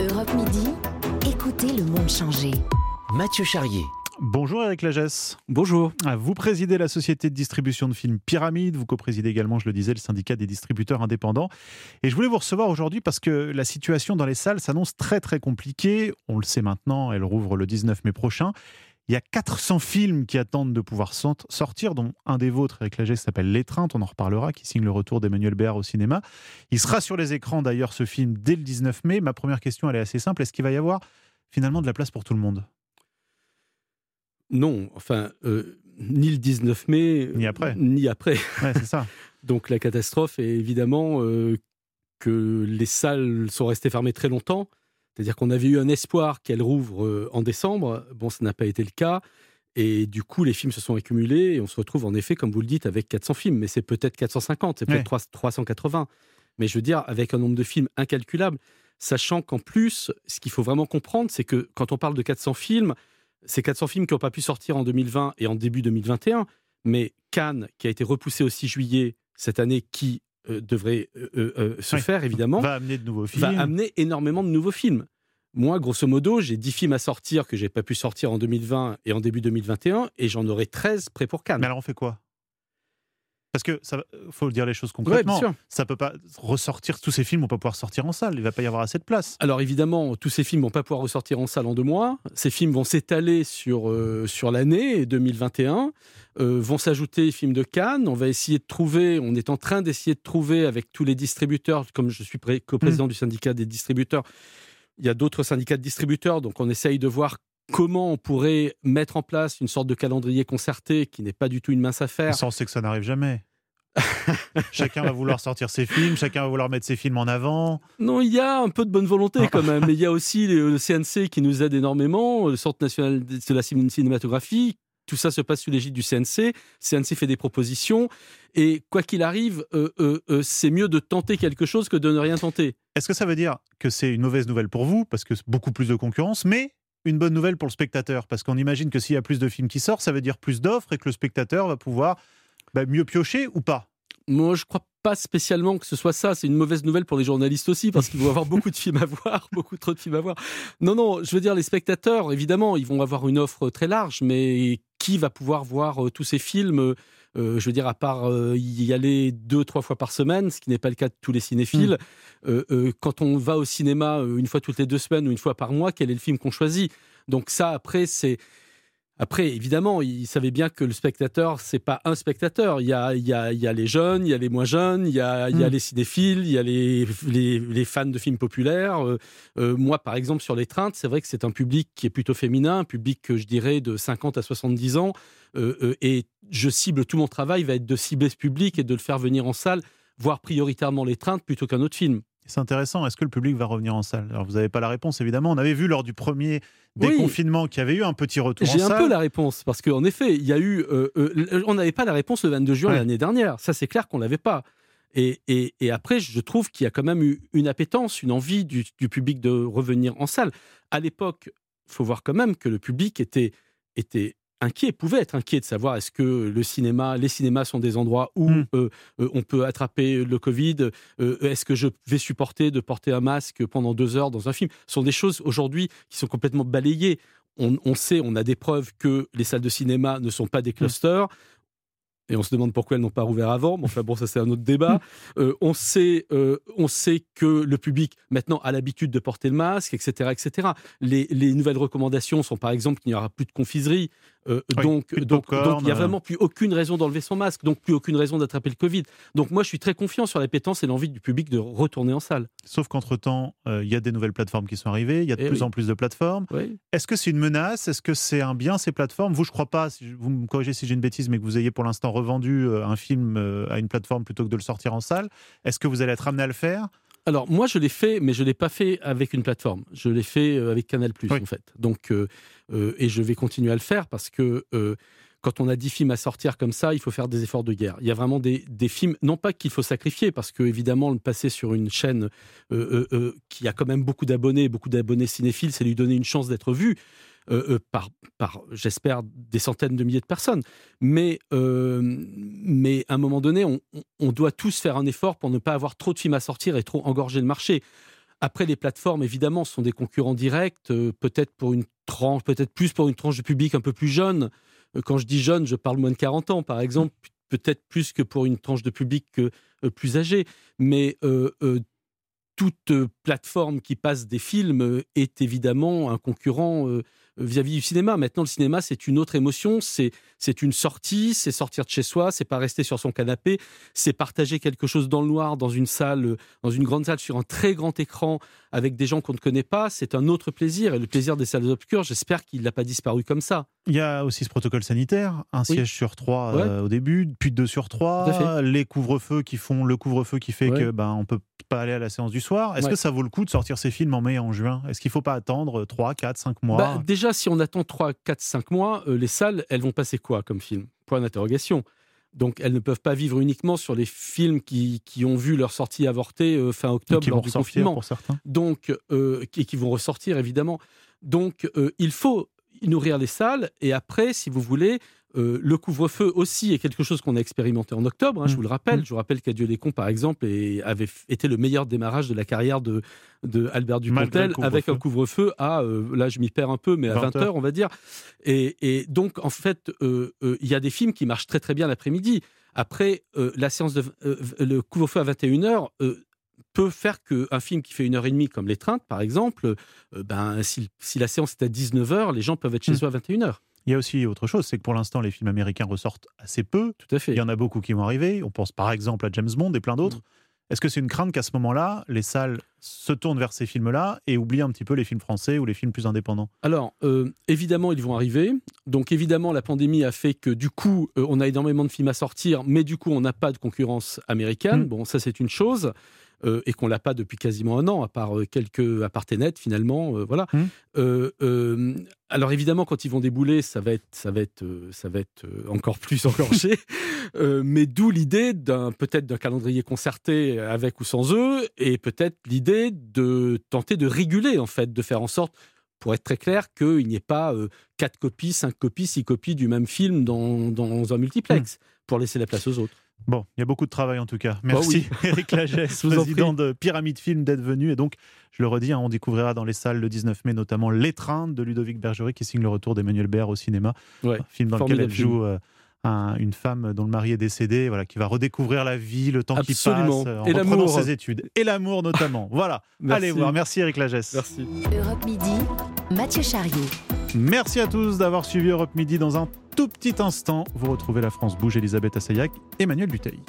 Europe Midi, écoutez le monde changer. Mathieu Charrier. Bonjour Eric Lagesse. Bonjour. Ah, Vous présidez la société de distribution de films Pyramide. Vous co-présidez également, je le disais, le syndicat des distributeurs indépendants. Et je voulais vous recevoir aujourd'hui parce que la situation dans les salles s'annonce très très compliquée. On le sait maintenant, elle rouvre le 19 mai prochain. Il y a 400 films qui attendent de pouvoir sort- sortir, dont un des vôtres, Eric Lagesse, s'appelle L'étreinte, on en reparlera, qui signe le retour d'Emmanuel Béard au cinéma. Il sera sur les écrans d'ailleurs ce film dès le 19 mai. Ma première question, elle est assez simple. Est-ce qu'il va y avoir finalement de la place pour tout le monde? Non, enfin, euh, ni le 19 mai, Ni après. ni après. Ouais, c'est ça. Donc la catastrophe est évidemment euh, que les salles sont restées fermées très longtemps. C'est-à-dire qu'on avait eu un espoir qu'elles rouvrent euh, en décembre. Bon, ça n'a pas été le cas. Et du coup, les films se sont accumulés et on se retrouve en effet, comme vous le dites, avec 400 films. Mais c'est peut-être 450, c'est peut-être Ouais. 3- 380. Mais je veux dire, avec un nombre de films incalculable, sachant qu'en plus, ce qu'il faut vraiment comprendre, c'est que quand on parle de 400 films, c'est 400 films qui n'ont pas pu sortir en 2020 et en début 2021. Mais Cannes, qui a été repoussé au 6 juillet cette année, qui euh, devrait euh, euh, euh, se Oui. faire évidemment, Va amener de nouveaux films. va amener énormément de nouveaux films. Moi, grosso modo, j'ai 10 films à sortir que j'ai pas pu sortir en 2020 et en début 2021, et j'en aurai 13 prêts pour Cannes. Mais alors on fait quoi? Parce que ça faut dire les choses Ouais, concrètement. bien sûr. ça peut pas ressortir tous ces films, vont pas pouvoir sortir en salle. Il va pas y avoir assez de place. Alors évidemment, tous ces films vont pas pouvoir ressortir en salle en deux mois. Ces films vont s'étaler sur, euh, sur l'année 2021. Euh, vont s'ajouter les films de Cannes. On va essayer de trouver, on est en train d'essayer de trouver avec tous les distributeurs, comme je suis pré- coprésident du syndicat des distributeurs, il y a d'autres syndicats de distributeurs, donc on essaye de voir comment on pourrait mettre en place une sorte de calendrier concerté qui n'est pas du tout une mince affaire. Ça, on sait que ça n'arrive jamais. chacun va vouloir sortir ses films, chacun va vouloir mettre ses films en avant. Non, il y a un peu de bonne volonté quand même. Mais il y a aussi le, CNC qui nous aide énormément, le Centre national de la cin- cinématographie. Tout ça se passe sous l'égide du CNC. CNC fait des propositions. Et quoi qu'il arrive, euh, euh, euh, c'est mieux de tenter quelque chose que de ne rien tenter. Est-ce que ça veut dire que c'est une mauvaise nouvelle pour vous, parce que c'est beaucoup plus de concurrence, mais une bonne nouvelle pour le spectateur? Parce qu'on imagine que s'il y a plus de films qui sortent, ça veut dire plus d'offres et que le spectateur va pouvoir bah, mieux piocher ou pas? Moi, je crois pas spécialement que ce soit ça. C'est une mauvaise nouvelle pour les journalistes aussi, parce qu'ils vont avoir beaucoup de films à voir, beaucoup trop de films à voir. Non, non, je veux dire, les spectateurs, évidemment, ils vont avoir une offre très large, mais qui va pouvoir voir euh, tous ces films euh, je veux dire, à part euh, y aller deux, trois fois par semaine, ce qui n'est pas le cas de tous les cinéphiles. Euh, euh, quand on va au cinéma euh, une fois toutes les deux semaines ou une fois par mois, quel est le film qu'on choisit? Donc ça, après, c'est après, évidemment, il savait bien que le spectateur, c'est pas un spectateur. Il y a, il y, a, il y a les jeunes, il y a les moins jeunes, il y a, il y a Mm. les cinéphiles, il y a les, les, les fans de films populaires. Euh, euh, moi, par exemple, sur l'étreinte, c'est vrai que c'est un public qui est plutôt féminin, un public que je dirais de 50 à 70 ans. Euh, et je cible tout mon travail va être de cibler ce public et de le faire venir en salle, voire prioritairement l'étreinte plutôt qu'un autre film. C'est intéressant. Est-ce que le public va revenir en salle? Alors, vous n'avez pas la réponse, évidemment. On avait vu lors du premier Oui. déconfinement qu'il y avait eu un petit retour en J'ai un salle. peu la réponse parce qu'en effet, il y a eu, euh, euh, on n'avait pas la réponse le 22 juin Ouais. l'année dernière. Ça, c'est clair qu'on l'avait pas. Et, et, et après, je trouve qu'il y a quand même eu une appétence, une envie du, du public de revenir en salle. À l'époque, faut voir quand même que le public était était inquiet, pouvait être inquiet de savoir est-ce que le cinéma, les cinémas sont des endroits où Mm. euh, euh, on peut attraper le Covid. euh, est-ce que je vais supporter de porter un masque pendant deux heures dans un film? Ce sont des choses aujourd'hui qui sont complètement balayées on, on sait, on a des preuves que les salles de cinéma ne sont pas des clusters. Et on se demande pourquoi elles n'ont pas rouvert avant. Mais enfin bon, ça c'est un autre débat. Euh, on sait, euh, on sait que le public maintenant a l'habitude de porter le masque, etc., etc. Les, les nouvelles recommandations sont par exemple qu'il n'y aura plus de confiserie. Euh, Oui, donc, plus de donc, popcorn, donc il n'y a euh. vraiment plus aucune raison d'enlever son masque, donc plus aucune raison d'attraper le Covid. Donc moi, je suis très confiant sur l'appétence et l'envie du public de retourner en salle. Sauf qu'entre-temps, euh, il y a des nouvelles plateformes qui sont arrivées. Il y a de Eh plus oui. en plus de plateformes. Oui. Est-ce que c'est une menace? Est-ce que c'est un bien, ces plateformes? Vous, je crois pas, si vous me corrigez si j'ai une bêtise, mais que vous ayez pour l'instant revendu un film à une plateforme plutôt que de le sortir en salle. Est-ce que vous allez être amené à le faire? Alors moi je l'ai fait, mais je l'ai pas fait avec une plateforme. Je l'ai fait euh, avec Canal Oui. en fait. Donc euh, euh, et je vais continuer à le faire parce que euh, quand on a 10 films à sortir comme ça, il faut faire des efforts de guerre. Il y a vraiment des, des films, non pas qu'il faut sacrifier, parce que évidemment, le passer sur une chaîne euh, euh, euh, qui a quand même beaucoup d'abonnés, beaucoup d'abonnés cinéphiles, c'est lui donner une chance d'être vu. Euh, euh, par, par j'espère, des centaines de milliers de personnes. Mais, euh, mais à un moment donné, on, doit tous faire un effort pour ne pas avoir trop de films à sortir et trop engorger le marché. Après, les plateformes, évidemment, sont des concurrents directs, peut-être pour une tranche, peut-être plus pour une tranche de public un peu plus jeune. Quand je dis jeune, je parle moins de 40 ans, par exemple, peut-être plus que pour une tranche de public plus âgée. Mais toute plateforme qui passe des films est évidemment un concurrent vis-à-vis du cinéma. Maintenant, le cinéma, c'est une autre émotion, c'est c'est une sortie, c'est sortir de chez soi, c'est pas rester sur son canapé, c'est partager quelque chose dans le noir dans une salle, dans une grande salle sur un très grand écran avec des gens qu'on ne connaît pas. C'est un autre plaisir. Et le plaisir des salles obscures. J'espère qu'il n'a pas disparu comme ça. Il y a aussi ce protocole sanitaire, un siège sur trois euh, au début, puis deux sur trois, les couvre-feux qui font le couvre-feu qui fait que ben on peut pas aller à la séance du soir. Est-ce que ça vaut le coup de sortir ces films en mai et en juin? Est-ce qu'il ne faut pas attendre 3, 4, 5 mois? Bah, Déjà, si on attend 3, 4, 5 mois, euh, les salles, elles vont passer quoi comme film? Point d'interrogation. Donc elles ne peuvent pas vivre uniquement sur les films qui, qui ont vu leur sortie avortée euh, fin octobre qui lors du confinement. Pour certains. Donc, euh, qui, qui, vont ressortir évidemment. Donc il faut nourrir les salles et après, si vous voulez, euh, le couvre-feu aussi est quelque chose qu'on a expérimenté en octobre, hein, je mmh. vous le rappelle. Mmh. Je vous rappelle qu'Adieu les cons, par exemple, avait été le meilleur démarrage de la carrière de, Albert Dupontel avec un couvre-feu à, euh, là je m'y perds un peu, mais à 20 heures, on va dire. Et, donc, en fait, euh, il y a des films qui marchent très très bien l'après-midi. Après, la séance de le couvre-feu à 21 heures peut faire qu'un film qui fait une heure et demie, comme L'étreinte, par exemple, ben, si, la séance est à 19h, les gens peuvent être chez mmh. eux à 21h. Il y a aussi autre chose, c'est que pour l'instant, les films américains ressortent assez peu. Tout à fait. Il y en a beaucoup qui vont arriver. On pense par exemple à James Bond et plein d'autres. Mm. Est-ce que c'est une crainte qu'à ce moment-là, les salles se tournent vers ces films-là et oublient un petit peu les films français ou les films plus indépendants? Alors, euh, évidemment, ils vont arriver. Donc, évidemment, la pandémie a fait que, du coup, euh, on a énormément de films à sortir, mais du coup, on n'a pas de concurrence américaine. Mm. Bon, ça, c'est une chose. Euh, et qu'on l'a pas depuis quasiment un an, à part euh, quelques part finalement, euh, voilà. Mmh. alors évidemment, quand ils vont débouler, ça va être, ça va être, ça va être encore plus engorgé. mais d'où l'idée d'un peut-être d'un calendrier concerté avec ou sans eux, et peut-être l'idée de tenter de réguler en fait, de faire en sorte pour être très clair, qu'il n'y ait pas quatre copies, cinq copies, six copies du même film dans, dans un multiplex, mmh. pour laisser la place aux autres. Bon, il y a beaucoup de travail en tout cas. Bah Merci Eric Lagesse, président de Pyramide Film, d'être venu. Et donc, je le redis, hein, on découvrira dans les salles le 19 mai notamment L'étreinte de Ludovic Bergerie qui signe le retour d'Emmanuel Baird au cinéma. un film dans lequel elle joue euh, une femme dont le mari est décédé, voilà, qui va redécouvrir la vie, le temps qui passe, euh, en et reprenant ses études. Et l'amour notamment. voilà, allez voir. Merci Eric Lagesse. Merci. Europe Midi, Mathieu Charrier. Merci à tous d'avoir suivi Europe Midi dans un tout petit instant, vous retrouvez la France Bouge, Elisabeth Assayag, Emmanuel Duteil.